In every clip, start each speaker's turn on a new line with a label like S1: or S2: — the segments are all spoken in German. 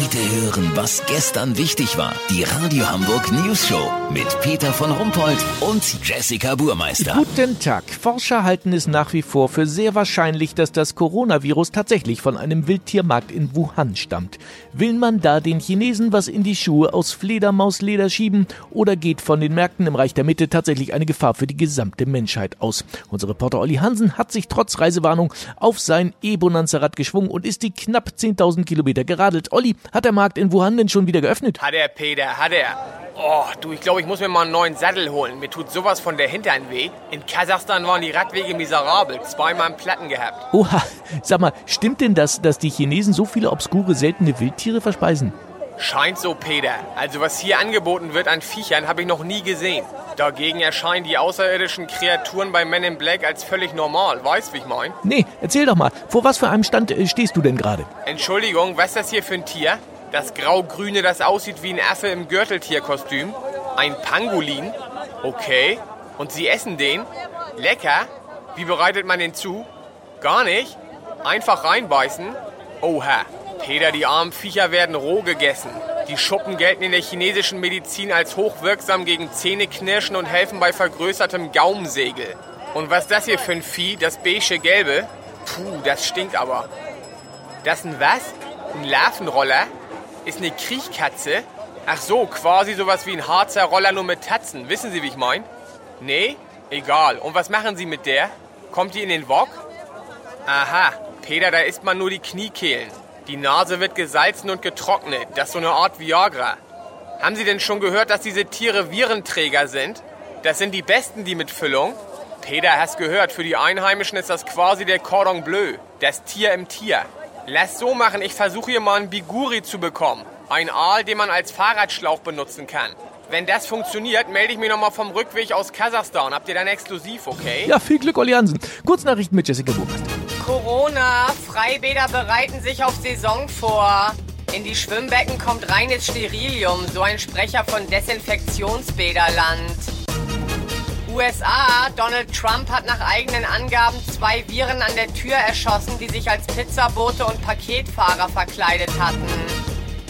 S1: Heute hören, was gestern wichtig war. Die Radio Hamburg News Show mit Peter von Rumpold und Jessica Burmeister.
S2: Guten Tag. Forscher halten es nach wie vor für sehr wahrscheinlich, dass das Coronavirus tatsächlich von einem Wildtiermarkt in Wuhan stammt. Will man da den Chinesen was in die Schuhe aus Fledermausleder schieben oder geht von den Märkten im Reich der Mitte tatsächlich eine Gefahr für die gesamte Menschheit aus? Unser Reporter Olli Hansen hat sich trotz Reisewarnung auf sein E-Bonanza-Rad geschwungen und ist die knapp 10.000 Kilometer geradelt. Olli, hat der Markt in Wuhan denn schon wieder geöffnet?
S3: Hat er, Peter, hat er. Oh, du, ich glaube, ich muss mir mal einen neuen Sattel holen. Mir tut sowas von der Hintern weh. In Kasachstan waren die Radwege miserabel. Zweimal Platten gehabt.
S2: Oha, sag mal, stimmt denn das, dass die Chinesen so viele obskure, seltene Wildtiere verspeisen?
S3: Scheint so, Peter. Also was hier angeboten wird an Viechern, habe ich noch nie gesehen. Dagegen erscheinen die außerirdischen Kreaturen bei Men in Black als völlig normal. Weißt, wie ich mein?
S2: Nee, erzähl doch mal, vor was für einem Stand äh, stehst du denn gerade?
S3: Entschuldigung, was ist das hier für ein Tier? Das grau-grüne, das aussieht wie ein Affe im Gürteltierkostüm? Ein Pangolin? Okay. Und Sie essen den? Lecker? Wie bereitet man den zu? Gar nicht? Einfach reinbeißen? Oha. Peter, die armen Viecher werden roh gegessen. Die Schuppen gelten in der chinesischen Medizin als hochwirksam gegen Zähneknirschen und helfen bei vergrößertem Gaumensegel. Und was das hier für ein Vieh, das beige gelbe? Puh, das stinkt aber. Das ein was? Ein Larvenroller? Ist eine Kriechkatze? Ach so, quasi sowas wie ein Harzer Roller nur mit Tatzen. Wissen Sie, wie ich mein? Nee? Egal. Und was machen Sie mit der? Kommt die in den Wok? Aha, Peter, da isst man nur die Kniekehlen. Die Nase wird gesalzen und getrocknet. Das ist so eine Art Viagra. Haben Sie denn schon gehört, dass diese Tiere Virenträger sind? Das sind die besten, die mit Füllung. Peter, hast gehört, für die Einheimischen ist das quasi der Cordon Bleu. Das Tier im Tier. Lass so machen, ich versuche hier mal einen Biguri zu bekommen. Ein Aal, den man als Fahrradschlauch benutzen kann. Wenn das funktioniert, melde ich mich nochmal vom Rückweg aus Kasachstan. Habt ihr dann exklusiv, okay?
S2: Ja, viel Glück, Olli Hansen. Kurznachrichten mit Jessica Burmeister.
S4: Corona. Freibäder bereiten sich auf Saison vor. In die Schwimmbecken kommt reines Sterilium, so ein Sprecher von Desinfektionsbäderland. USA, Donald Trump hat nach eigenen Angaben zwei Viren an der Tür erschossen, die sich als Pizzabote und Paketfahrer verkleidet hatten.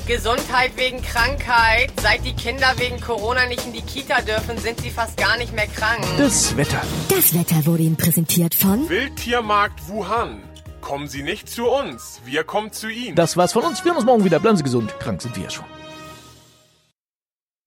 S4: Gesundheit wegen Krankheit. Seit die Kinder wegen Corona nicht in die Kita dürfen, sind sie fast gar nicht mehr krank.
S2: Das Wetter.
S5: Das Wetter wurde Ihnen präsentiert von
S6: Wildtiermarkt Wuhan. Kommen Sie nicht zu uns, wir kommen zu Ihnen.
S2: Das war's von uns. Wir hören uns morgen wieder. Bleiben Sie gesund. Krank sind wir ja schon.